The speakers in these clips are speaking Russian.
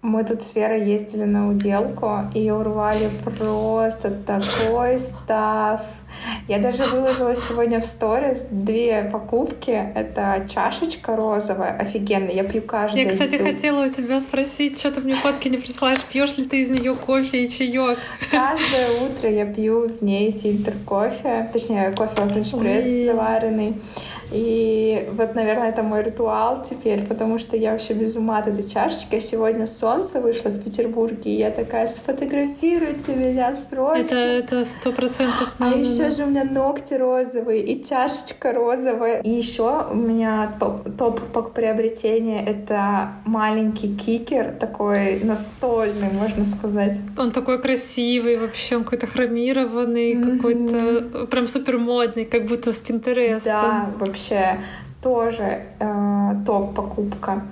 Мы тут с Верой ездили на уделку и урвали просто такой stuff. Я даже выложила сегодня в сторис две покупки. Это чашечка розовая, офигенно, я пью каждый Я, кстати, хотела у тебя спросить, что ты мне фотки не присылаешь, пьешь ли ты из нее кофе и чаек? Каждое утро я пью в ней фильтр кофе, точнее, кофе френч пресс Ой. заваренный. И вот, наверное, это мой ритуал теперь, потому что я вообще без ума от этой чашечки. А Сегодня солнце вышло в Петербурге, и я такая, сфотографируйте меня срочно. Это сто процентов А еще же у меня ногти розовые и чашечка розовая. И еще у меня топ, по приобретения это маленький кикер, такой настольный, можно сказать. Он такой красивый вообще, он какой-то хромированный, Мгм. какой-то прям супер модный, как будто с Пинтереста. Да, вообще тоже э, топ покупка.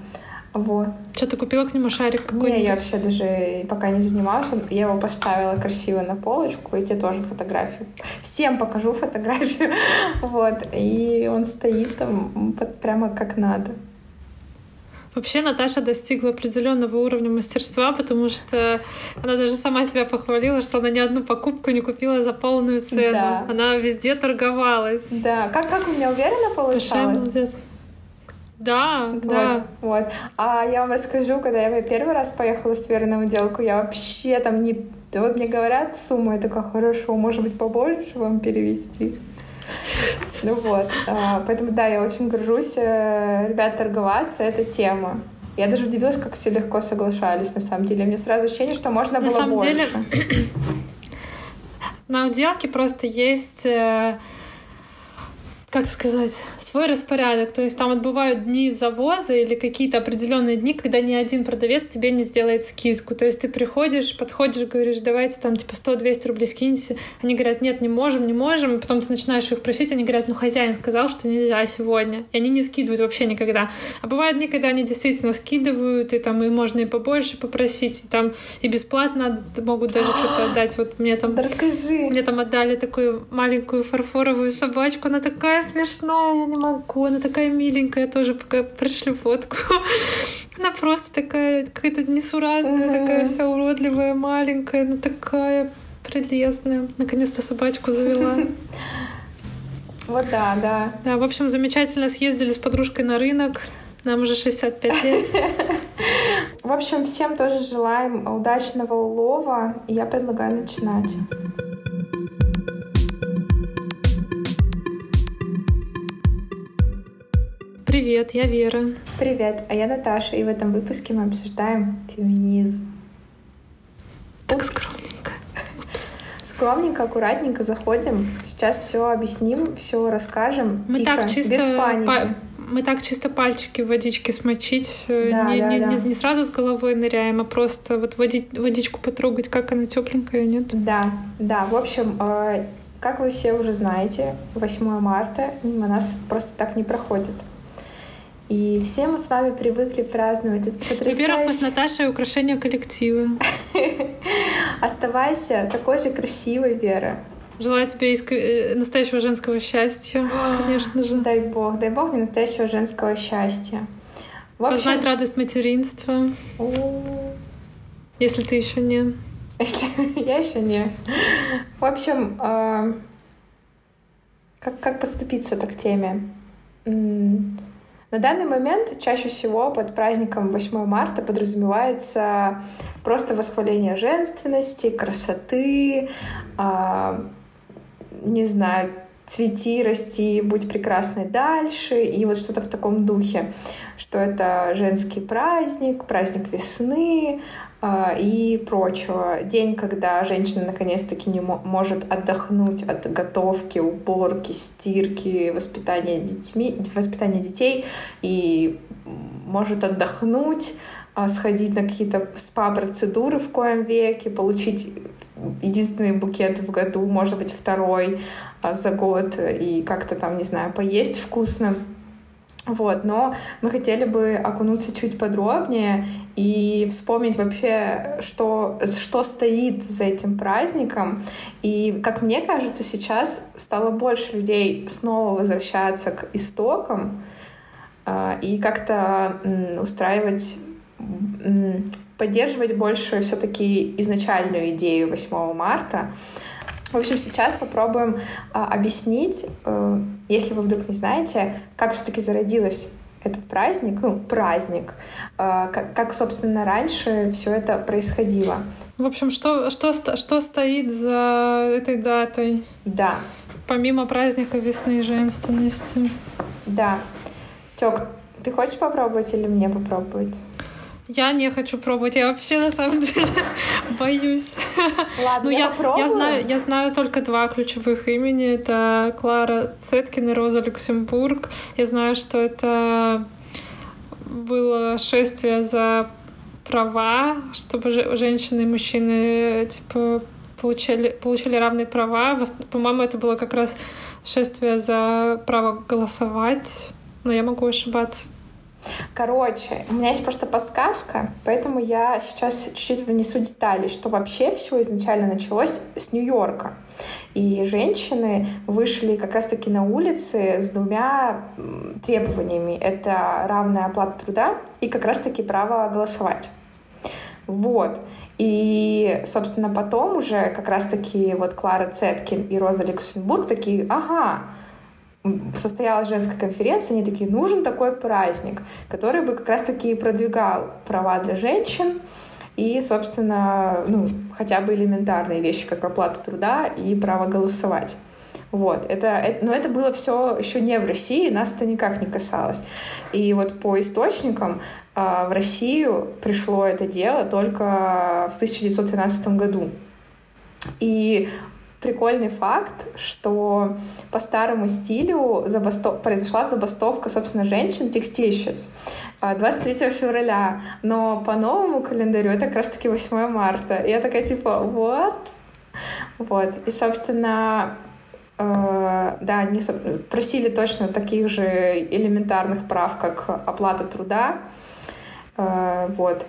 Вот. Что ты купила к нему шарик Не, какой-нибудь? я вообще даже пока не занималась. Я его поставила красиво на полочку, и тебе тоже фотографию. Всем покажу фотографию. Вот. И он стоит там под- прямо как надо. Вообще Наташа достигла определенного уровня мастерства, потому что она даже сама себя похвалила, что она ни одну покупку не купила за полную цену. Да. Она везде торговалась. Да, как, как у меня уверенно получалось? Да, Вот, да. вот. А я вам расскажу, когда я первый раз поехала с Верой на уделку, я вообще там не... Вот мне говорят сумму, я такая, хорошо, может быть, побольше вам перевести. Ну вот, а, поэтому да, я очень горжусь. э, Ребят, торговаться — это тема. Я даже удивилась, как все легко соглашались, на самом деле. Мне сразу ощущение, что можно На было самом больше. деле, На уделке просто есть, э, как сказать, свой распорядок. То есть там вот бывают дни завоза или какие-то определенные дни, когда ни один продавец тебе не сделает скидку. То есть ты приходишь, подходишь, говоришь, давайте там типа 100-200 рублей скиньте. Они говорят, нет, не можем, не можем. И потом ты начинаешь их просить, они говорят, ну хозяин сказал, что нельзя сегодня. И они не скидывают вообще никогда. А бывают дни, когда они действительно скидывают, и там и можно и побольше попросить, и там и бесплатно могут даже что-то отдать. Вот мне там Да расскажи. мне там отдали такую маленькую фарфоровую собачку. Она такая смешная, я не могу. Она такая миленькая. Я тоже пока пришлю фотку. Она просто такая какая-то несуразная, Мгм. такая вся уродливая, маленькая, но такая прелестная. Наконец-то собачку завела. Вот да, да. Да, в общем, замечательно съездили с подружкой на рынок. Нам уже 65 лет. В общем, всем тоже желаем удачного улова. Я предлагаю начинать. Привет, я Вера. Привет, а я Наташа, и в этом выпуске мы обсуждаем феминизм. Так Упс. скромненько. Скромненько, аккуратненько заходим. Сейчас все объясним, все расскажем. Мы тихо, так чисто без паники. па- мы так чисто пальчики в водичке смочить, э, Да, не, да, не- да. не- не сразу с головой ныряем, а просто вот води- водичку потрогать, как она тепленькая, нет? Да, да. В общем, э, как вы все уже знаете, 8 марта мимо нас просто так не проходит. И все мы с вами привыкли праздновать этот Во-первых, мы с потрясающий... Наташей украшение коллектива. Оставайся такой же красивой, Вера. Желаю тебе иск- э, настоящего женского счастья, конечно же. Дай бог, дай бог мне настоящего женского счастья. В общем, Познать радость материнства, если ты еще не. я еще не. В общем, э, как, как подступиться-то к теме? На данный момент чаще всего под праздником 8 марта подразумевается просто восхваление женственности, красоты, а, не знаю, цвети, расти, будь прекрасной дальше, и вот что-то в таком духе, что это женский праздник, праздник весны и прочего. День, когда женщина наконец-таки не мо- может отдохнуть от готовки, уборки, стирки, воспитания, детьми, воспитания детей и может отдохнуть, а, сходить на какие-то спа-процедуры в коем веке, получить единственный букет в году, может быть, второй а, за год, и как-то там, не знаю, поесть вкусно. Вот, но мы хотели бы окунуться чуть подробнее и вспомнить вообще, что, что стоит за этим праздником. И, как мне кажется, сейчас стало больше людей снова возвращаться к истокам а, и как-то м, устраивать поддерживать больше все-таки изначальную идею 8 марта. В общем, сейчас попробуем а, объяснить, э, если вы вдруг не знаете, как все-таки зародилась этот праздник, ну, праздник, э, как, как, собственно, раньше все это происходило. В общем, что, что, что стоит за этой датой? Да. Помимо праздника весны и женственности. Да. Тёк, ты хочешь попробовать или мне попробовать? Я не хочу пробовать, я вообще на самом деле боюсь. Ладно, ну, я, я, я, знаю, я знаю только два ключевых имени. Это Клара Цеткин и Роза Люксембург. Я знаю, что это было шествие за права, чтобы женщины и мужчины типа получали, получили равные права. По-моему, это было как раз шествие за право голосовать, но я могу ошибаться. Короче, у меня есть просто подсказка, поэтому я сейчас чуть-чуть внесу детали, что вообще все изначально началось с Нью-Йорка. И женщины вышли как раз-таки на улицы с двумя требованиями. Это равная оплата труда и как раз-таки право голосовать. Вот. И, собственно, потом уже как раз-таки вот Клара Цеткин и Роза Люксембург такие, ага, состоялась женская конференция, они такие, нужен такой праздник, который бы как раз-таки продвигал права для женщин и, собственно, ну, хотя бы элементарные вещи, как оплата труда и право голосовать. Вот, это, это, но это было все еще не в России, нас это никак не касалось. И вот по источникам э, в Россию пришло это дело только в 1913 году. И прикольный факт, что по старому стилю забастов... произошла забастовка, собственно, женщин-текстильщиц 23 февраля, но по новому календарю это как раз-таки 8 марта. И я такая типа, вот, вот. И, собственно, э, да, они просили точно таких же элементарных прав, как оплата труда, э, вот.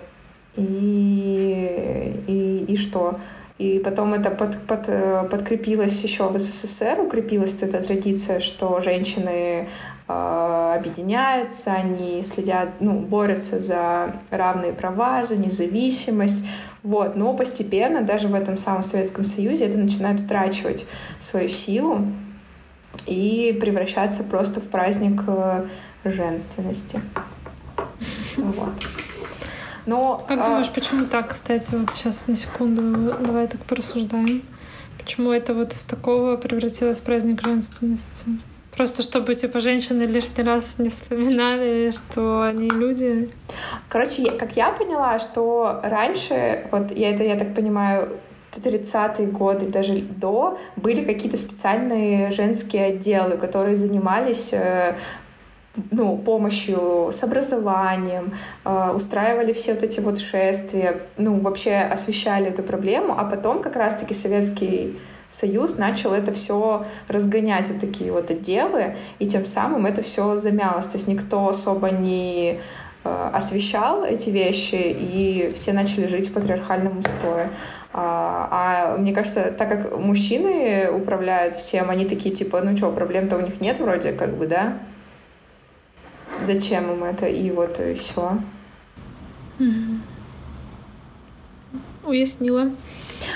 И, и, и что? И потом это под, под, э, подкрепилось еще в СССР, укрепилась эта традиция, что женщины э, объединяются, они следят, ну, борются за равные права, за независимость. Вот. Но постепенно, даже в этом самом Советском Союзе, это начинает утрачивать свою силу и превращаться просто в праздник э, женственности. Вот. Но, как а... думаешь, почему так, кстати, вот сейчас на секунду давай так порассуждаем. Почему это вот из такого превратилось в праздник женственности? Просто чтобы, типа, женщины лишний раз не вспоминали, что они люди. Короче, как я поняла, что раньше, вот я это, я так понимаю, 30-е годы, даже до, были какие-то специальные женские отделы, которые занимались э, ну, помощью с образованием, э, устраивали все вот эти вот шествия, ну, вообще освещали эту проблему, а потом как раз-таки Советский Союз начал это все разгонять, вот такие вот отделы, и тем самым это все замялось. То есть никто особо не э, освещал эти вещи, и все начали жить в патриархальном устое. А, а мне кажется, так как мужчины управляют всем, они такие типа, ну что, проблем-то у них нет вроде, как бы, да? Зачем им это, и вот и все. Уяснила.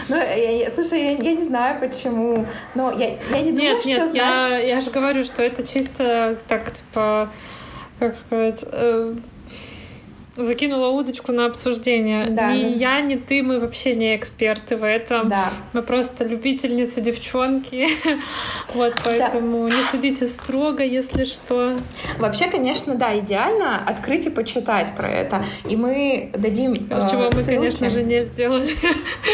Ну, я, я, слушай, я, я не знаю почему, но я, я не думаю, нет, что нет, знаешь... я, я же говорю, что это чисто так, типа, как сказать, э, закинула удочку на обсуждение. Да, ни да. я, ни ты, мы вообще не эксперты в этом. Да. Мы просто любительницы девчонки. вот, поэтому да. не судите строго, если что. Вообще, конечно, да, идеально открыть и почитать про это. И мы дадим э, Чего ссылки. мы, конечно же, не сделали.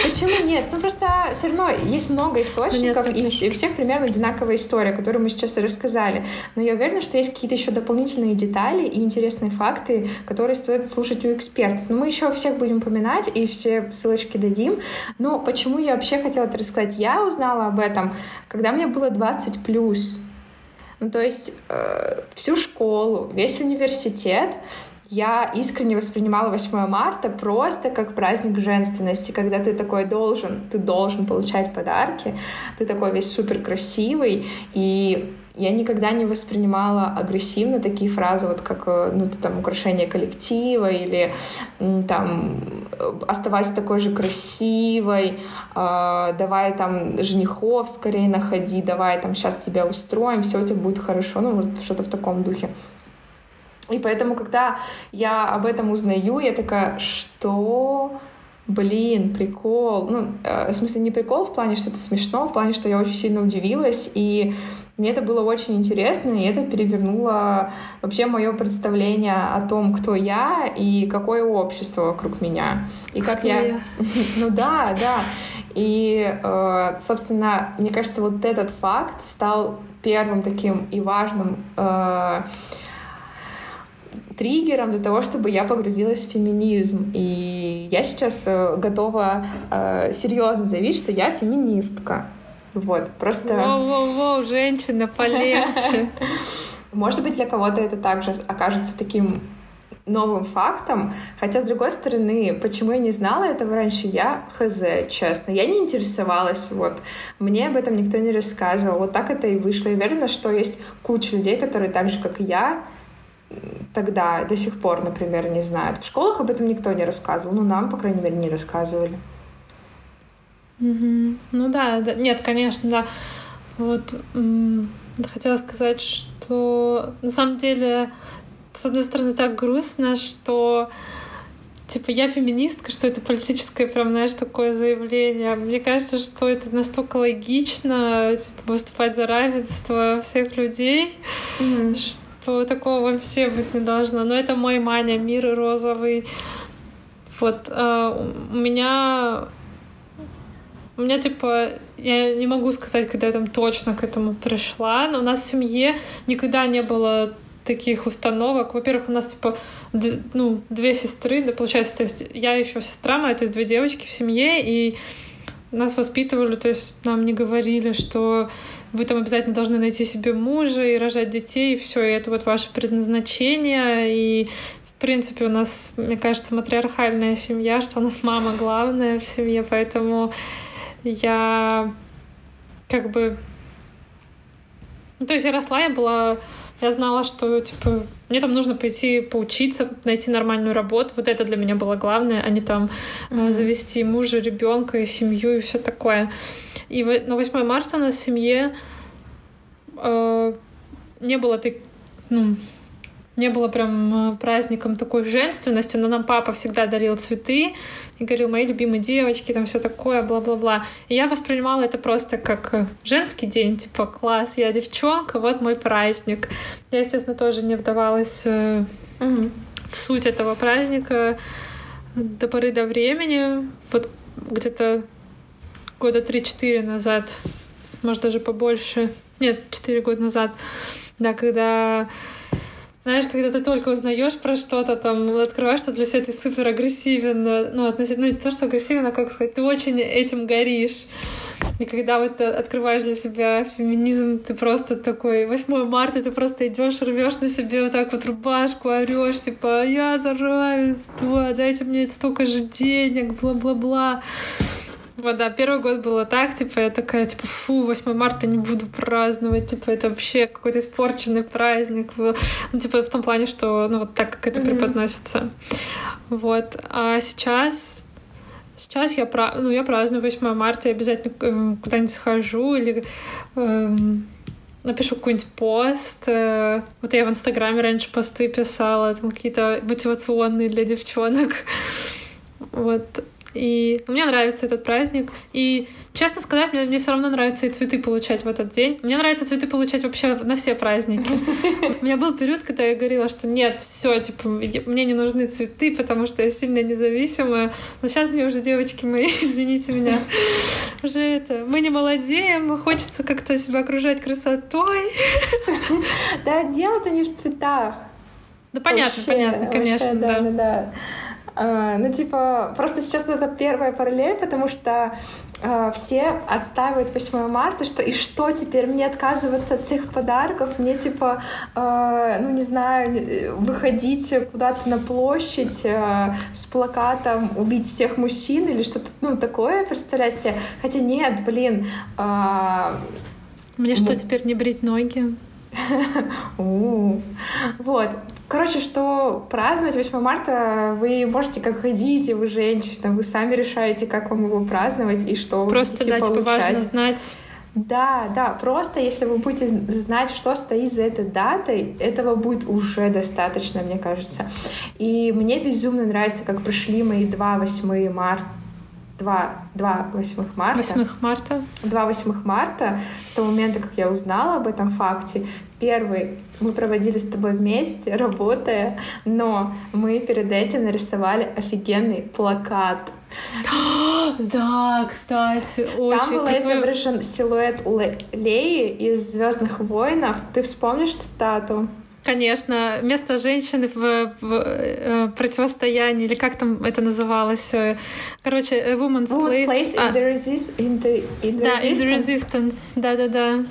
Почему нет? Ну, просто все равно есть много источников, нет, и у всех примерно одинаковая история, которую мы сейчас и рассказали. Но я уверена, что есть какие-то еще дополнительные детали и интересные факты, которые стоит слушать у экспертов. Но мы еще всех будем упоминать и все ссылочки дадим. Но почему я вообще хотела это рассказать? Я узнала об этом, когда мне было 20 плюс. Ну, то есть э, всю школу, весь университет я искренне воспринимала 8 марта просто как праздник женственности, когда ты такой должен, ты должен получать подарки, ты такой весь супер красивый, и я никогда не воспринимала агрессивно такие фразы, вот как, э, ну, ты там, украшение коллектива или там оставайся такой же красивой, э, давай там женихов скорее находи, давай там сейчас тебя устроим, все у тебя будет хорошо, ну, вот что-то в таком духе. И поэтому, когда я об этом узнаю, я такая, что? Блин, прикол. Ну, э, в смысле, не прикол в плане, что это смешно, в плане, что я очень сильно удивилась, и мне это было очень интересно, и это перевернуло вообще мое представление о том, кто я и какое общество вокруг меня. И как я... я... Ну да, да. И, э, собственно, мне кажется, вот этот факт стал первым таким и важным э, триггером для того, чтобы я погрузилась в феминизм. И я сейчас э, готова серьезно заявить, что я феминистка. Вот, просто... Воу-воу-воу, женщина, полегче. Может быть, для кого-то это также окажется таким новым фактом, хотя, с другой стороны, почему я не знала этого раньше, я хз, честно. Я не интересовалась, вот. Мне об этом никто не рассказывал. Вот так это и вышло. И уверена, что есть куча людей, которые так же, как и я, тогда до сих пор, например, не знают. В школах об этом никто не рассказывал. Ну, нам, по крайней мере, не рассказывали. Mm-hmm. Ну да, да, нет, конечно, да. Вот хотела сказать, что на самом деле, с одной стороны, так грустно, что типа я феминистка, что это политическое, прям, знаешь, такое заявление. Мне кажется, что это настолько логично, типа, выступать за равенство всех людей, mm-hmm что такого вообще быть не должно. Но это мой маня, мир розовый. Вот э, у меня у меня, типа, я не могу сказать, когда я там точно к этому пришла, но у нас в семье никогда не было таких установок. Во-первых, у нас, типа, ну, две сестры, да, получается, то есть я еще сестра моя, то есть две девочки в семье, и нас воспитывали, то есть нам не говорили, что вы там обязательно должны найти себе мужа и рожать детей, и все, и это вот ваше предназначение, и в принципе у нас, мне кажется, матриархальная семья, что у нас мама главная в семье, поэтому я как бы... Ну, то есть я росла, я была я знала, что, типа, мне там нужно пойти поучиться, найти нормальную работу. Вот это для меня было главное, а не там mm-hmm. завести мужа, ребенка и семью и все такое. И на 8 марта на семье э, не было так, ну, не было прям э, праздником такой женственности, но нам папа всегда дарил цветы и говорил, мои любимые девочки, там все такое, бла-бла-бла. И я воспринимала это просто как э, женский день, типа, класс, я девчонка, вот мой праздник. Я, естественно, тоже не вдавалась угу. в суть этого праздника до поры до времени. Вот где-то года 3-4 назад, может, даже побольше, нет, 4 года назад, да, когда знаешь, когда ты только узнаешь про что-то, там, открываешь что для себя, ты супер агрессивен, ну, относительно, ну, не то, что агрессивен, а как сказать, ты очень этим горишь. И когда вот открываешь для себя феминизм, ты просто такой, 8 марта, ты просто идешь, рвешь на себе вот так вот рубашку, орешь, типа, я за равенство, дайте мне столько же денег, бла-бла-бла. Вот, да, первый год было так, типа, я такая, типа, фу, 8 марта не буду праздновать, типа, это вообще какой-то испорченный праздник был. Ну, типа, в том плане, что, ну, вот так, как это mm-hmm. преподносится. Вот. А сейчас Сейчас я, ну, я праздную 8 марта, я обязательно э, куда-нибудь схожу или э, напишу какой-нибудь пост. Э, вот я в Инстаграме раньше посты писала, там какие-то мотивационные для девчонок. Вот. И мне нравится этот праздник. И, честно сказать, мне, мне все равно нравится и цветы получать в этот день. Мне нравится цветы получать вообще на все праздники. У меня был период, когда я говорила, что нет, все, типа, мне не нужны цветы, потому что я сильно независимая. Но сейчас мне уже, девочки мои, извините меня, уже это, мы не молодеем, хочется как-то себя окружать красотой. Да, дело-то не в цветах. Да понятно, понятно, конечно, да. да, да. Ну, типа, просто сейчас это первая параллель, потому что э, все отстаивают 8 марта, что и что теперь, мне отказываться от всех подарков, мне, типа, э, ну, не знаю, выходить куда-то на площадь э, с плакатом «Убить всех мужчин» или что-то, ну, такое, представлять себе. Хотя нет, блин... Э, мне что, теперь не брить ноги? Вот. Короче, что праздновать 8 марта вы можете как хотите, вы женщина, вы сами решаете, как вам его праздновать и что вы Просто, будете да, типа, получать. важно знать Да, да, просто если вы будете знать, что стоит за этой датой, этого будет уже достаточно, мне кажется. И мне безумно нравится, как прошли мои два 8 марта 2, 2 8 марта. 8 марта. 2 8 марта, с того момента, как я узнала об этом факте. Первый мы проводили с тобой вместе, работая, но мы перед этим нарисовали офигенный плакат. Да, кстати, очень. Там был Какой- изображен силуэт Ле- Леи из Звездных войнов. Ты вспомнишь цитату? Конечно, место женщины в, в, э, противостоянии, или как там это называлось? э, Короче, a woman's, Woman's place in А, the, resist, in the, in the да, in the resistance. resistance, да-да-да.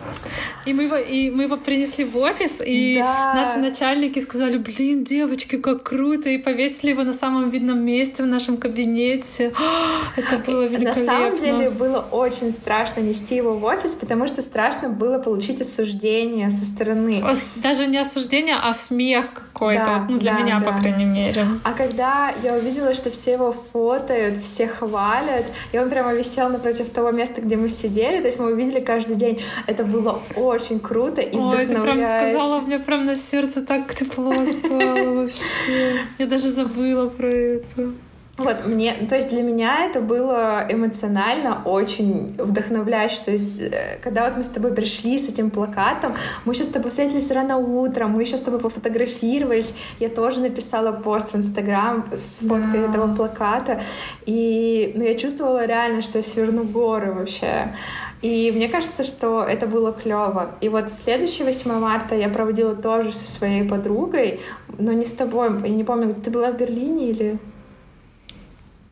И мы, его, и мы его принесли в офис, и Да. наши начальники сказали, блин, девочки, как круто, и повесили его на самом видном месте в нашем кабинете. Это было На великолепно. самом деле было очень страшно нести его в офис, потому что страшно было получить осуждение со стороны. Даже не осуждение, а смех какой-то. Да, Вот, ну, для да, меня, да. по крайней мере. А когда я увидела, что все его фотают, все хвалят, и он прямо висел напротив того места, где мы сидели, то есть мы увидели каждый день, это было очень круто и Ой, ты прям сказала, мне прям на сердце так тепло стало вообще. Я даже забыла про это. Вот, мне, то есть для меня это было эмоционально очень вдохновляюще. То есть, э, когда вот мы с тобой пришли с этим плакатом, мы сейчас с тобой встретились рано утром, мы еще с тобой пофотографировались. Я тоже написала пост в Инстаграм с фоткой Да. этого плаката. И ну, я чувствовала реально, что я сверну горы вообще. И мне кажется, что это было клево. И вот следующий 8 марта я проводила тоже со своей подругой, но не с тобой. Я не помню, ты была в Берлине или...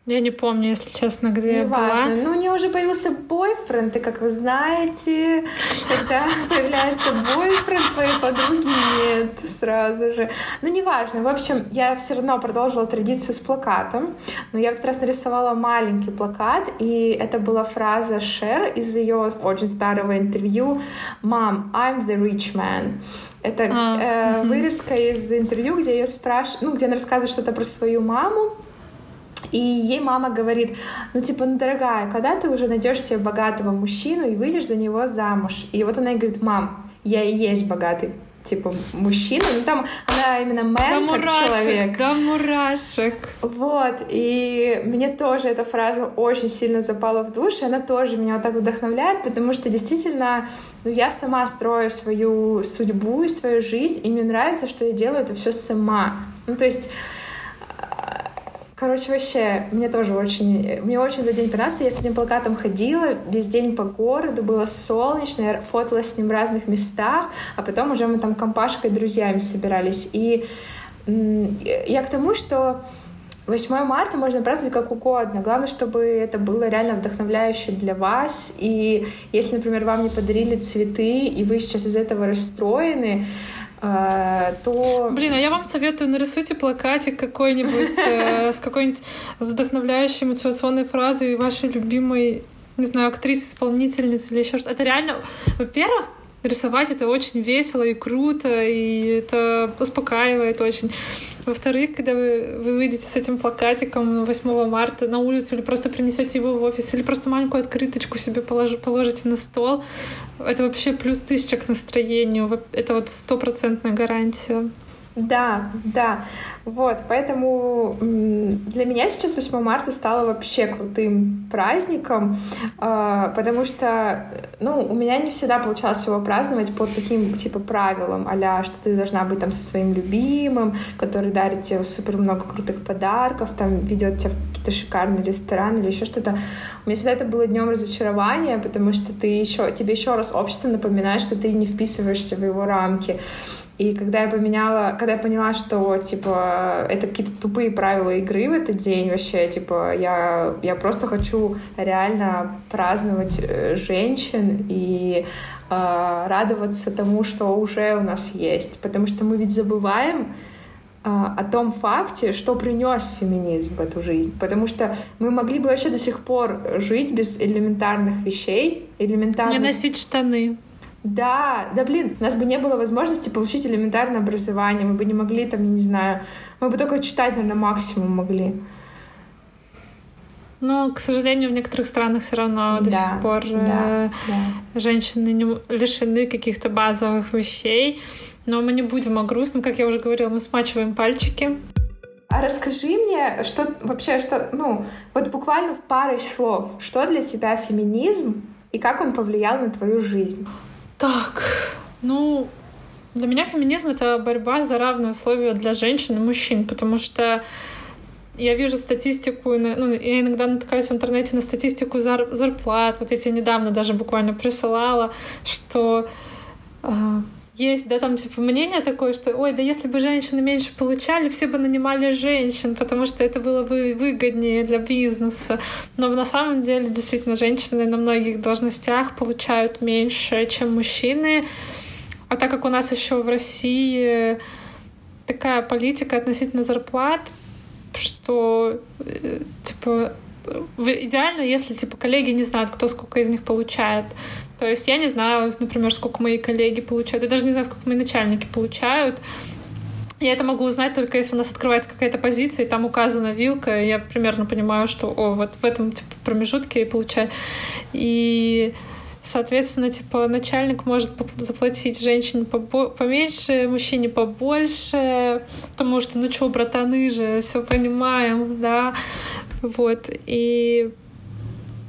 Я не помню, если честно, где я была. Неважно. Ну, у нее уже появился бойфренд, и, как вы знаете, когда появляется бойфренд, твоей подруги нет сразу же. Ну, неважно. В общем, я все равно продолжила традицию с плакатом, но я в этот раз нарисовала маленький плакат, и это была фраза Шер из ее очень старого интервью «Mom, I'm the rich man». Это А, э, мгм. вырезка из интервью, где ее спрашивают, ну, где она рассказывает что-то про свою маму, и ей мама говорит, ну типа, ну дорогая, когда ты уже найдешь себе богатого мужчину и выйдешь за него замуж? И вот она ей говорит, мам, я и есть богатый типа мужчина, ну там она именно мэн как человек. да мурашек. Вот, и мне тоже эта фраза очень сильно запала в душу, и она тоже меня вот так вдохновляет, потому что действительно, ну, я сама строю свою судьбу и свою жизнь, и мне нравится, что я делаю это все сама. Ну, то есть Короче, вообще, мне тоже очень, мне очень этот день понравился. Я с этим плакатом ходила весь день по городу, было солнечно, я фоталась с ним в разных местах, а потом уже мы там компашкой друзьями собирались. И я к тому, что 8 марта можно праздновать как угодно. Главное, чтобы это было реально вдохновляюще для вас. И если, например, вам не подарили цветы, и вы сейчас из этого расстроены, то... Блин, а я вам советую, нарисуйте плакатик какой-нибудь э, с какой-нибудь вдохновляющей мотивационной фразой и вашей любимой, не знаю, актрисы, исполнительницы или еще что-то. Это реально, во-первых, рисовать это очень весело и круто, и это успокаивает очень. Во-вторых, когда вы, вы выйдете с этим плакатиком 8 марта на улицу или просто принесете его в офис, или просто маленькую открыточку себе положи, положите на стол, это вообще плюс тысяча к настроению. Это вот стопроцентная гарантия. Да, да. Вот, поэтому для меня сейчас 8 марта стало вообще крутым праздником, а, потому что, ну, у меня не всегда получалось его праздновать по таким, типа, правилам, а что ты должна быть там со своим любимым, который дарит тебе супер много крутых подарков, там, ведет тебя в какие-то шикарные рестораны или еще что-то. У меня всегда это было днем разочарования, потому что ты еще, тебе еще раз общество напоминает, что ты не вписываешься в его рамки. И когда я поменяла, когда я поняла, что, типа, это какие-то тупые правила игры в этот день вообще, типа, я, я просто хочу реально праздновать э, женщин и э, радоваться тому, что уже у нас есть. Потому что мы ведь забываем э, о том факте, что принес феминизм в эту жизнь. Потому что мы могли бы вообще до сих пор жить без элементарных вещей, элементарных Не носить штаны. Да, да блин, у нас бы не было возможности получить элементарное образование, мы бы не могли там, не знаю, мы бы только читать, наверное, максимум могли. Но, к сожалению, в некоторых странах все равно да, до сих пор да, э, да. женщины не лишены каких-то базовых вещей. Но мы не будем о грустном, как я уже говорила, мы смачиваем пальчики. А расскажи мне, что вообще, что, ну, вот буквально в паре слов, что для тебя феминизм и как он повлиял на твою жизнь? Так, ну, для меня феминизм — это борьба за равные условия для женщин и мужчин, потому что я вижу статистику, ну, я иногда натыкаюсь в интернете на статистику зар зарплат. Вот эти недавно даже буквально присылала, что э, есть, да, там типа мнение такое, что, ой, да если бы женщины меньше получали, все бы нанимали женщин, потому что это было бы выгоднее для бизнеса. Но на самом деле, действительно, женщины на многих должностях получают меньше, чем мужчины. А так как у нас еще в России такая политика относительно зарплат, что э, типа идеально, если типа коллеги не знают, кто сколько из них получает. То есть я не знаю, например, сколько мои коллеги получают. Я даже не знаю, сколько мои начальники получают. Я это могу узнать только если у нас открывается какая-то позиция, и там указана вилка, и я примерно понимаю, что о, вот в этом типа, промежутке я получаю. И Соответственно, типа, начальник может заплатить женщине поменьше, мужчине побольше, потому что, ну что, братаны же, все понимаем, да, вот, и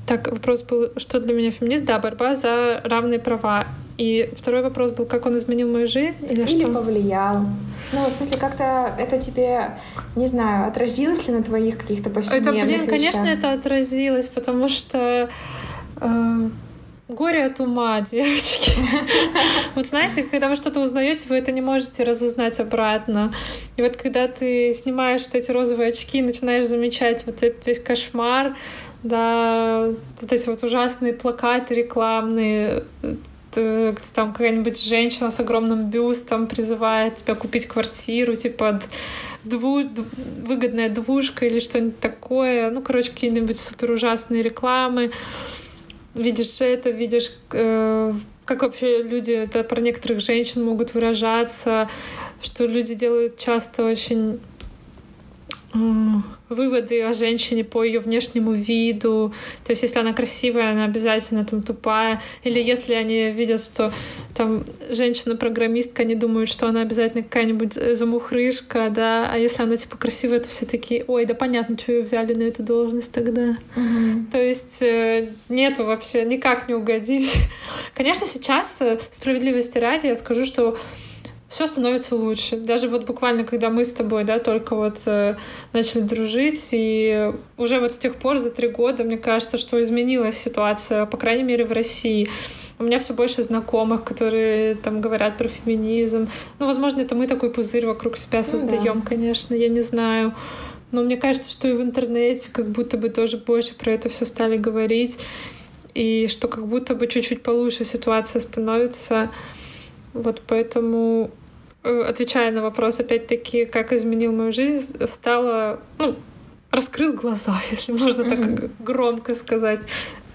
так, вопрос был, что для меня феминист? Да, борьба за равные права. И второй вопрос был, как он изменил мою жизнь или, или что? повлиял. Ну, в смысле, как-то это тебе, не знаю, отразилось ли на твоих каких-то повседневных Это, блин, вещах? конечно, это отразилось, потому что э, Горе от ума, девочки. Вот знаете, когда вы что-то узнаете, вы это не можете разузнать обратно. И вот когда ты снимаешь вот эти розовые очки, начинаешь замечать вот этот весь кошмар, да, вот эти вот ужасные плакаты рекламные, где там какая-нибудь женщина с огромным бюстом призывает тебя купить квартиру, типа дву... выгодная двушка или что-нибудь такое. Ну, короче, какие-нибудь супер ужасные рекламы видишь это, видишь, э, как вообще люди, это про некоторых женщин могут выражаться, что люди делают часто очень выводы о женщине по ее внешнему виду. То есть, если она красивая, она обязательно там тупая. Или если они видят, что там женщина-программистка, они думают, что она обязательно какая-нибудь э, замухрышка, да. А если она типа красивая, то все таки ой, да понятно, что ее взяли на эту должность тогда. Угу. То есть э, нету вообще никак не угодить. Конечно, сейчас э, справедливости ради я скажу, что все становится лучше. Даже вот буквально, когда мы с тобой, да, только вот э, начали дружить, и уже вот с тех пор, за три года, мне кажется, что изменилась ситуация, по крайней мере, в России. У меня все больше знакомых, которые там говорят про феминизм. Ну, возможно, это мы такой пузырь вокруг себя создаем, ну, да. конечно, я не знаю. Но мне кажется, что и в интернете как будто бы тоже больше про это все стали говорить. И что как будто бы чуть-чуть получше ситуация становится. Вот поэтому, э, отвечая на вопрос, опять-таки, как изменил мою жизнь, стало, ну, раскрыл глаза, если можно mm-hmm. так громко сказать.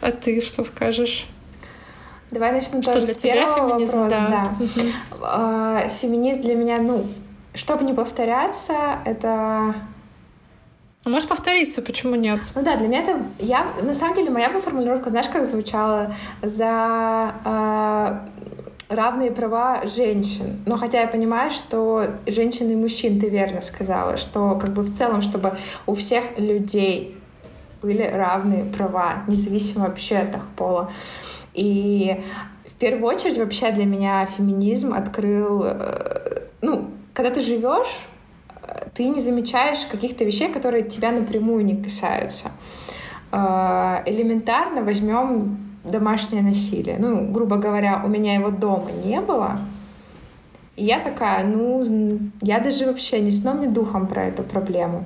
А ты что скажешь? Давай начну что тоже для с тебя первого феминизм, вопроса. Да. да. Феминист для меня, ну, чтобы не повторяться, это а можешь повториться, почему нет? Ну да, для меня это... Я, на самом деле, моя бы формулировка, знаешь, как звучала? За э, равные права женщин. Но хотя я понимаю, что женщин и мужчин, ты верно сказала, что как бы в целом, чтобы у всех людей были равные права, независимо вообще от их пола. И в первую очередь вообще для меня феминизм открыл, э, ну, когда ты живешь, ты не замечаешь каких-то вещей, которые тебя напрямую не касаются. Э, элементарно возьмем домашнее насилие. Ну, грубо говоря, у меня его дома не было. И я такая, ну, я даже вообще ни сном, ни духом про эту проблему.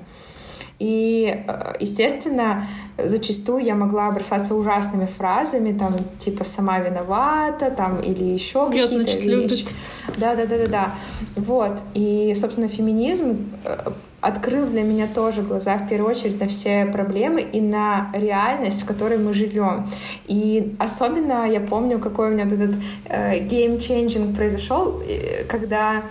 И, э, естественно, зачастую я могла бросаться ужасными фразами, там, типа, сама виновата, там, или еще какие-то вещи. Да, да, да, да, да. Вот. И, собственно, феминизм э, открыл для меня тоже глаза в первую очередь на все проблемы и на реальность, в которой мы живем. И особенно я помню, какой у меня этот э, произошел, э, когда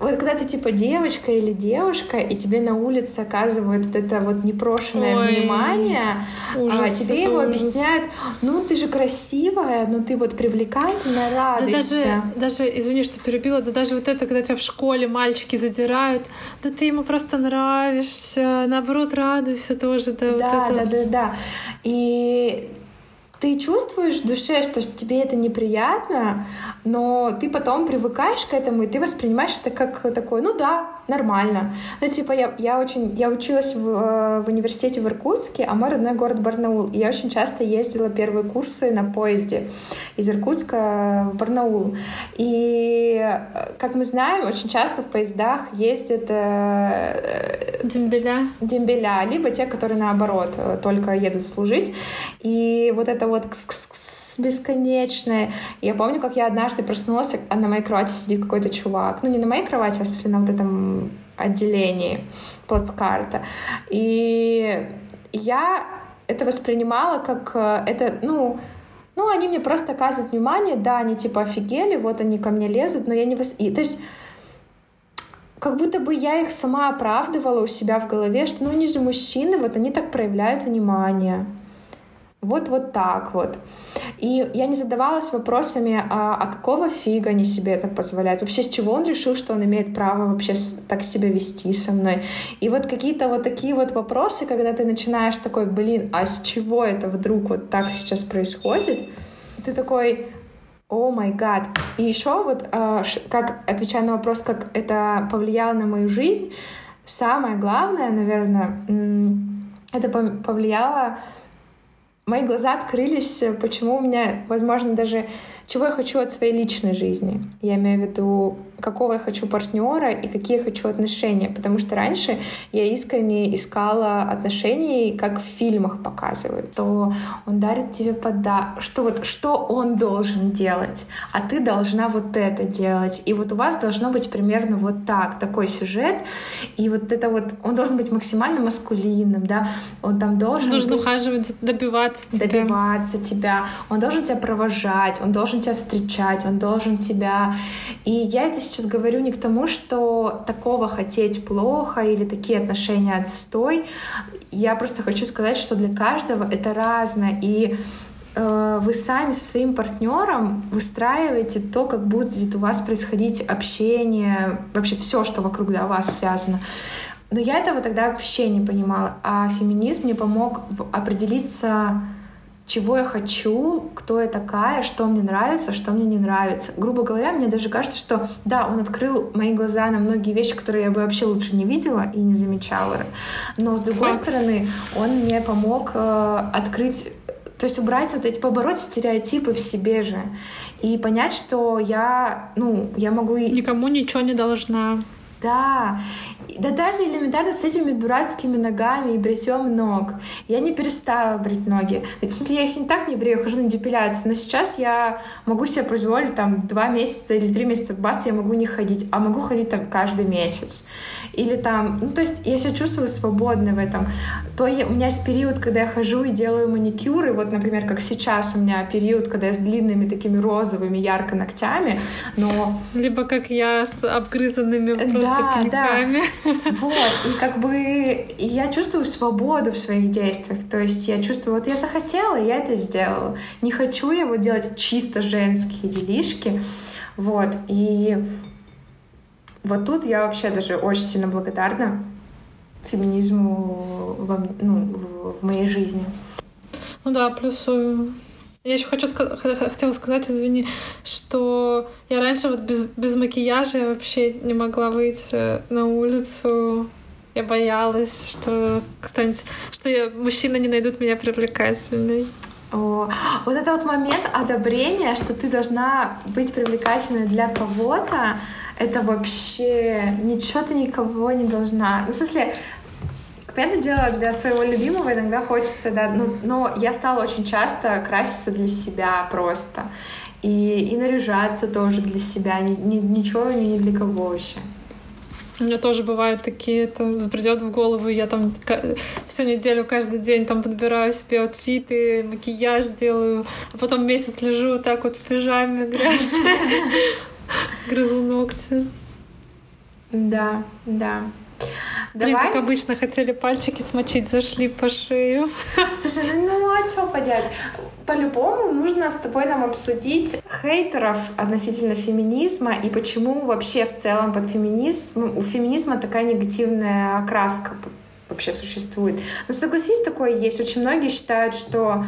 вот когда ты типа девочка или девушка, и тебе на улице оказывают вот это вот непрошенное Ой, внимание, ужас, а тебе его ужас. объясняют, ну ты же красивая, ну ты вот привлекательная, радуйся. Да даже, даже, извини, что перебила, да даже вот это, когда тебя в школе мальчики задирают, да ты ему просто нравишься, наоборот, радуйся тоже. Да, да, вот это. да, да, да. И ты чувствуешь в душе, что тебе это неприятно, но ты потом привыкаешь к этому, и ты воспринимаешь это как такое, ну да, нормально. Ну, типа, я, я очень, я училась в, э, в университете в Иркутске, а мой родной город Барнаул, и я очень часто ездила первые курсы на поезде из Иркутска в Барнаул. И, э, как мы знаем, очень часто в поездах ездят э, дембеля. дембеля, либо те, которые наоборот только едут служить. И вот это вот кс-кс-кс бесконечное. Я помню, как я однажды проснулась, а на моей кровати сидит какой-то чувак. Ну, не на моей кровати, а в смысле на вот этом отделении плацкарта. И я это воспринимала как э, это, ну, ну, они мне просто оказывают внимание, да, они типа офигели, вот они ко мне лезут, но я не... Вос... И, то есть как будто бы я их сама оправдывала у себя в голове, что ну они же мужчины, вот они так проявляют внимание. Вот вот так вот. И я не задавалась вопросами, а, а какого фига они себе это позволяют? Вообще, с чего он решил, что он имеет право вообще так себя вести со мной? И вот какие-то вот такие вот вопросы, когда ты начинаешь такой, блин, а с чего это вдруг вот так сейчас происходит? Ты такой, о май гад. И еще вот, а, как отвечая на вопрос, как это повлияло на мою жизнь, самое главное, наверное, это повлияло мои глаза открылись, почему у меня, возможно, даже чего я хочу от своей личной жизни. Я имею в виду, какого я хочу партнера и какие я хочу отношения. Потому что раньше я искренне искала отношений, как в фильмах показывают. То он дарит тебе пода... Что вот, что он должен делать, а ты должна вот это делать. И вот у вас должно быть примерно вот так, такой сюжет. И вот это вот, он должен быть максимально маскулинным, да, он там должен Он должен быть... ухаживать, добиваться тебя. Добиваться тебя. Он должен тебя провожать, он должен должен тебя встречать, он должен тебя... И я это сейчас говорю не к тому, что такого хотеть плохо или такие отношения отстой. Я просто хочу сказать, что для каждого это разное. И э, вы сами со своим партнером выстраиваете то, как будет у вас происходить общение, вообще все, что вокруг да, вас связано. Но я этого тогда вообще не понимала. А феминизм мне помог определиться чего я хочу, кто я такая, что мне нравится, что мне не нравится. Грубо говоря, мне даже кажется, что да, он открыл мои глаза на многие вещи, которые я бы вообще лучше не видела и не замечала. Но с другой Факт. стороны, он мне помог э, открыть то есть убрать вот эти, побороть стереотипы в себе же. И понять, что я, ну, я могу... Никому ничего не должна. Да, да даже элементарно с этими дурацкими ногами и бритьем ног. Я не перестала брить ноги. Если я их не так не брею, хожу на депиляцию, но сейчас я могу себе позволить там два месяца или три месяца, бац, я могу не ходить, а могу ходить там каждый месяц. Или там, ну то есть я себя чувствую свободной в этом. То я, у меня есть период, когда я хожу и делаю маникюры, вот, например, как сейчас у меня период, когда я с длинными такими розовыми ярко ногтями, но... Либо как я с обгрызанными просто да. Да. Вот, и как бы я чувствую свободу в своих действиях. То есть я чувствую, вот я захотела, я это сделала. Не хочу я вот делать чисто женские делишки. Вот, и вот тут я вообще даже очень сильно благодарна феминизму во, ну, в моей жизни. Ну да, плюс я еще хочу хотела сказать, извини, что я раньше вот без, без макияжа вообще не могла выйти на улицу. Я боялась, что кто-нибудь, что я, мужчины не найдут меня привлекательной. О, вот это вот момент одобрения, что ты должна быть привлекательной для кого-то, это вообще ничего ты никого не должна. Ну, в смысле, Понятное дело, для своего любимого иногда хочется, да, ну, но я стала очень часто краситься для себя просто. И, и наряжаться тоже для себя, ни, ни, ничего ни для кого вообще. У меня тоже бывают такие, это взбредет в голову, я там всю неделю, каждый день там подбираю себе аутфиты, макияж делаю, а потом месяц лежу так вот в пижаме грязной, грызу ногти. Да, да. Блин, Давай. как обычно, хотели пальчики смочить, зашли по шею. Слушай, ну, ну а что поделать? По-любому нужно с тобой нам обсудить хейтеров относительно феминизма и почему вообще в целом под феминизм, у феминизма такая негативная окраска вообще существует. Но согласись, такое есть. Очень многие считают, что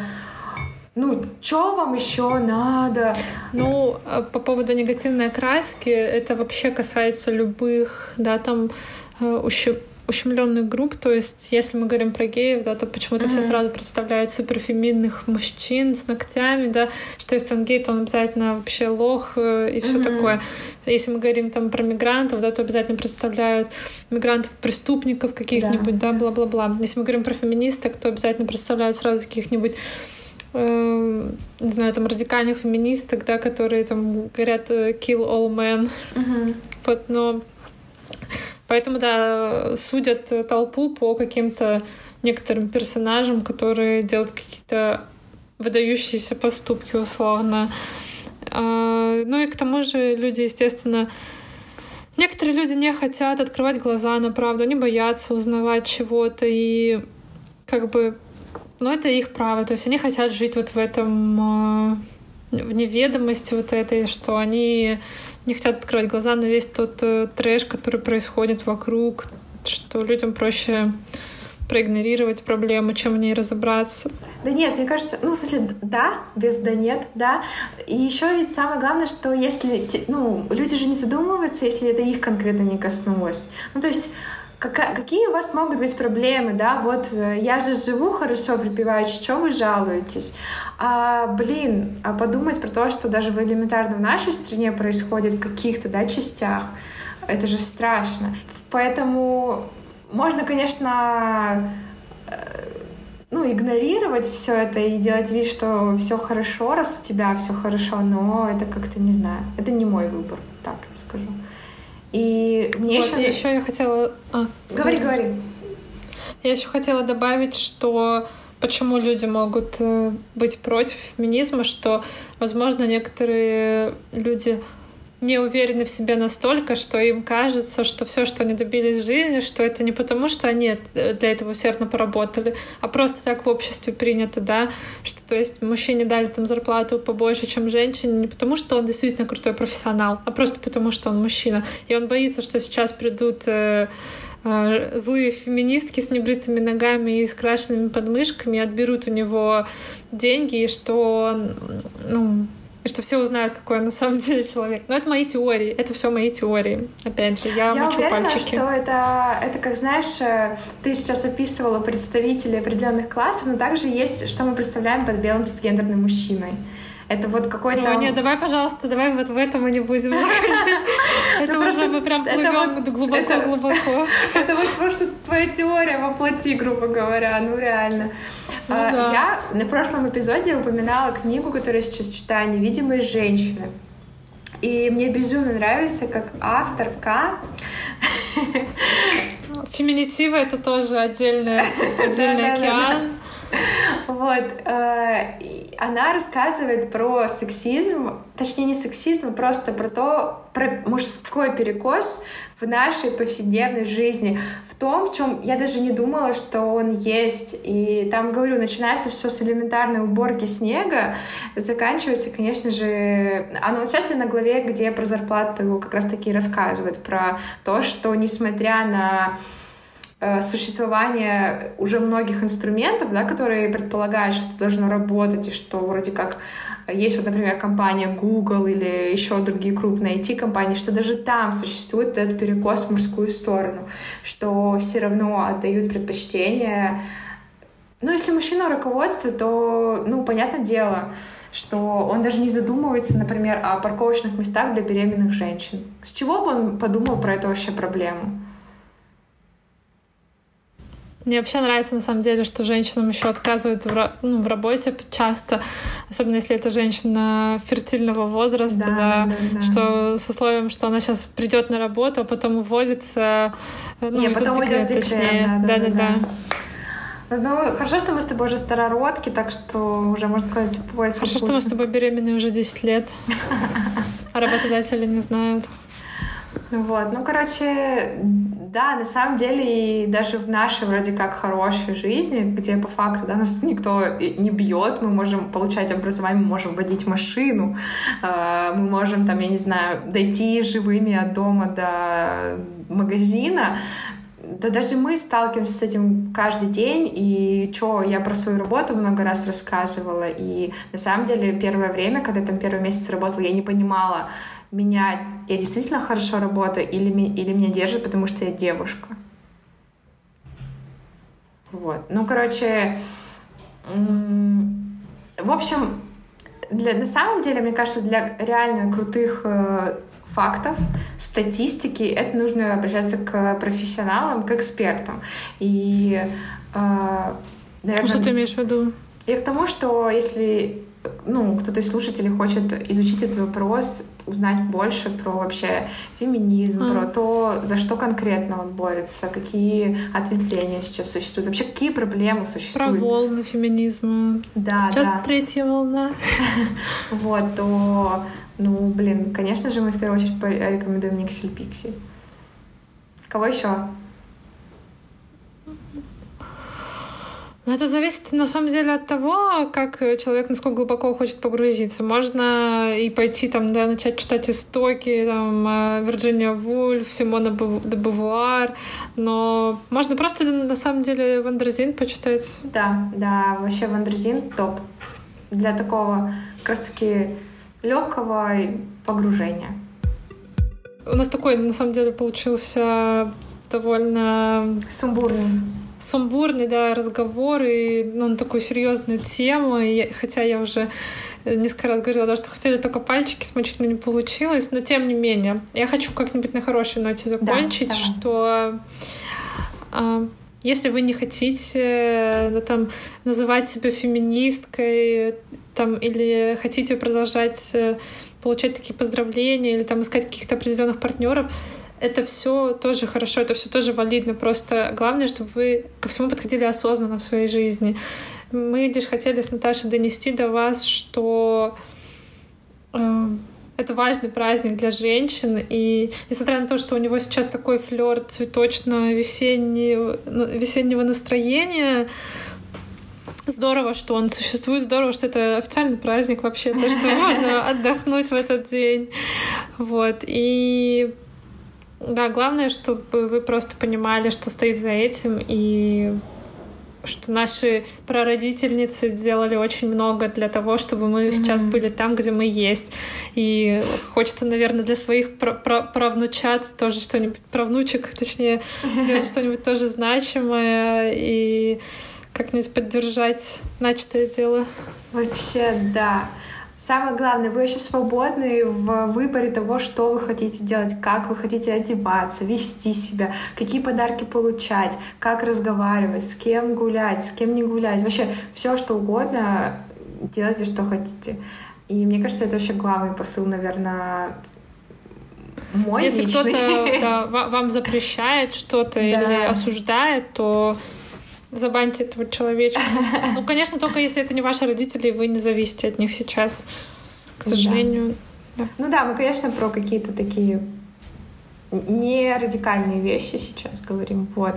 ну, что вам еще надо? Ну, а по поводу негативной окраски, это вообще касается любых, да, там, э, ущеп ущемленных групп, то есть если мы говорим про геев, да, то почему-то mm-hmm. все сразу представляют суперфеминных мужчин с ногтями, да, что если он гей, то он обязательно вообще лох э, и все mm-hmm. такое. Если мы говорим там про мигрантов, да, то обязательно представляют мигрантов-преступников каких-нибудь, да, бла-бла-бла. Если мы говорим про феминисток, то обязательно представляют сразу каких-нибудь э, не знаю, там радикальных феминисток, да, которые там говорят э, kill all men. Mm-hmm. Вот, но Поэтому, да, судят толпу по каким-то некоторым персонажам, которые делают какие-то выдающиеся поступки, условно. А, ну и к тому же люди, естественно, некоторые люди не хотят открывать глаза на правду, они боятся узнавать чего-то, и как бы, ну это их право, то есть они хотят жить вот в этом, а, в неведомости вот этой, что они не хотят открывать глаза на весь тот э, трэш, который происходит вокруг, что людям проще проигнорировать проблему, чем в ней разобраться. Да нет, мне кажется, ну, в смысле, да, без да нет, да. И еще ведь самое главное, что если, ну, люди же не задумываются, если это их конкретно не коснулось. Ну, то есть Какая, какие у вас могут быть проблемы, да, вот э, я же живу хорошо, припеваючи, что вы жалуетесь? А, блин, а подумать про то, что даже в элементарно в нашей стране происходит в каких-то, да, частях, это же страшно. Поэтому можно, конечно, э, ну, игнорировать все это и делать вид, что все хорошо, раз у тебя все хорошо, но это как-то, не знаю, это не мой выбор, так я скажу. И мне вот, еще... еще я хотела... А, говори, говори. Я еще хотела добавить, что почему люди могут э, быть против феминизма, что, возможно, некоторые люди не уверены в себе настолько, что им кажется, что все, что они добились в жизни, что это не потому, что они для этого усердно поработали, а просто так в обществе принято, да, что то есть мужчине дали там зарплату побольше, чем женщине, не потому, что он действительно крутой профессионал, а просто потому, что он мужчина. И он боится, что сейчас придут э, э, злые феминистки с небритыми ногами и с крашенными подмышками отберут у него деньги, и что ну, и что все узнают, какой он на самом деле человек. Но это мои теории, это все мои теории. Опять же, я, я мочу уверена, пальчики. что это, это, как знаешь, э, ты сейчас описывала представителей определенных классов, но также есть, что мы представляем под белым цисгендерным мужчиной. Это вот какой-то... Ну, нет, давай, пожалуйста, давай вот в этом мы не будем. Это ну, уже мы прям плывем глубоко-глубоко. Это вот просто твоя теория воплоти, грубо говоря, ну реально. Ну, а, да. Я на прошлом эпизоде упоминала книгу, которую я сейчас читаю «Невидимые женщины». И мне безумно нравится, как авторка Феминитивы — это тоже отдельный, отдельный океан. Вот. Э, она рассказывает про сексизм, точнее не сексизм, а просто про то, про мужской перекос в нашей повседневной жизни, в том, в чем я даже не думала, что он есть. И там, говорю, начинается все с элементарной уборки снега, заканчивается, конечно же... А вот сейчас я на главе, где про зарплату как раз таки рассказывает, про то, что несмотря на существование уже многих инструментов, да, которые предполагают, что должно работать, и что вроде как есть вот, например, компания Google или еще другие крупные IT-компании, что даже там существует этот перекос в мужскую сторону, что все равно отдают предпочтение. Ну, если мужчина руководство, то, ну, понятное дело, что он даже не задумывается, например, о парковочных местах для беременных женщин. С чего бы он подумал про эту вообще проблему? Мне вообще нравится, на самом деле, что женщинам еще отказывают в, ну, в работе часто, особенно если это женщина фертильного возраста, да, да, да, да. что с условием, что она сейчас придет на работу, а потом уволится, ну, Не, потом уйдет точнее. Да, да, да. да. да. Ну, хорошо, что мы с тобой уже старородки, так что уже, можно сказать, поезд Хорошо, что мы с тобой беременны уже 10 лет, а работодатели не знают. Вот, ну, короче, да, на самом деле, и даже в нашей вроде как хорошей жизни, где по факту, да, нас никто не бьет, мы можем получать образование, мы можем водить машину, э, мы можем, там, я не знаю, дойти живыми от дома до магазина, да даже мы сталкиваемся с этим каждый день, и что, я про свою работу много раз рассказывала, и на самом деле первое время, когда я там первый месяц работала, я не понимала, меня я действительно хорошо работаю или, или меня держит, потому что я девушка. Вот. Ну, короче, в общем, для, на самом деле, мне кажется, для реально крутых э, фактов, статистики, это нужно обращаться к профессионалам, к экспертам. И, э, наверное... Что ты имеешь в виду? И к тому, что если ну, кто-то из слушателей хочет изучить этот вопрос, узнать больше про вообще феминизм, mm. про то, за что конкретно он борется, какие ответвления сейчас существуют, вообще какие проблемы существуют. Про волны феминизма. Да, сейчас да. третья волна. Вот, то, ну, блин, конечно же, мы в первую очередь рекомендуем Nixelpixel. Кого еще? Но это зависит на самом деле от того, как человек насколько глубоко хочет погрузиться. Можно и пойти там, да, начать читать истоки, там, э, Вирджиния Вульф, Симона де Бавуар, но можно просто на самом деле Wonderzine почитать. Да, да, вообще Wonderzine топ. Для такого как раз-таки легкого погружения. У нас такой, на самом деле, получился довольно... Сумбурный сумбурный, да, разговор и ну, на такую серьезную тему. И, хотя я уже несколько раз говорила, да, что хотели только пальчики смочить, но не получилось. Но тем не менее, я хочу как-нибудь на хорошей ноте закончить, да, что а, если вы не хотите да, там, называть себя феминисткой там, или хотите продолжать э, получать такие поздравления или там искать каких-то определенных партнеров, это все тоже хорошо, это все тоже валидно. Просто главное, чтобы вы ко всему подходили осознанно в своей жизни. Мы лишь хотели с Наташей донести до вас, что э, это важный праздник для женщин. И несмотря на то, что у него сейчас такой флер цветочно-весеннего весеннего настроения, Здорово, что он существует, здорово, что это официальный праздник вообще, то, что можно отдохнуть в этот день. Вот. И да, главное, чтобы вы просто понимали, что стоит за этим, и что наши прародительницы сделали очень много для того, чтобы мы mm-hmm. сейчас были там, где мы есть. И хочется, наверное, для своих правнучат тоже что-нибудь, правнучек, точнее, сделать что-нибудь тоже значимое и как-нибудь поддержать начатое дело. Вообще, да. Самое главное, вы вообще свободны в выборе того, что вы хотите делать, как вы хотите одеваться, вести себя, какие подарки получать, как разговаривать, с кем гулять, с кем не гулять. Вообще все, что угодно, делайте, что хотите. И мне кажется, это вообще главный посыл, наверное, мой Если кто-то да, вам запрещает что-то да. или осуждает, то Забаньте этого человечка. Ну, конечно, только если это не ваши родители, и вы не зависите от них сейчас, к сожалению. Да. Ну да, мы, конечно, про какие-то такие не радикальные вещи сейчас говорим. Вот.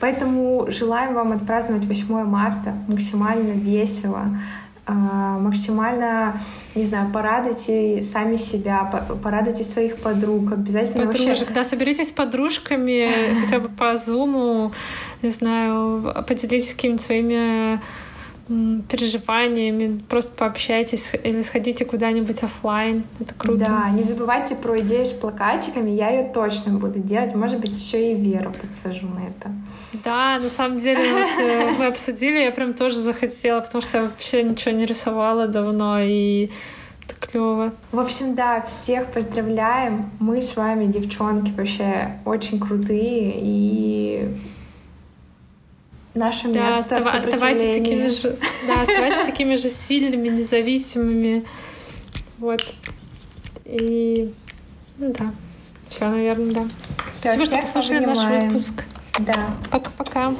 Поэтому желаем вам отпраздновать 8 марта максимально весело, максимально, не знаю, порадуйте сами себя, порадуйте своих подруг, обязательно Подружек, вообще... да, соберитесь с подружками хотя бы по зуму, не знаю, поделитесь какими-то своими переживаниями, просто пообщайтесь или сходите куда-нибудь офлайн. Это круто. Да, не забывайте про идею с плакатиками, я ее точно буду делать. Может быть, еще и Веру подсажу на это. Да, на самом деле, вот, э, мы обсудили, я прям тоже захотела, потому что я вообще ничего не рисовала давно, и это клево. В общем, да, всех поздравляем. Мы с вами, девчонки, вообще очень крутые, и наше Да, место в остава- оставайтесь такими же, да, оставайтесь такими же сильными, независимыми. Вот. И ну да. Все, наверное, да. Всё, Спасибо, что послушали наш выпуск. Да. Пока-пока.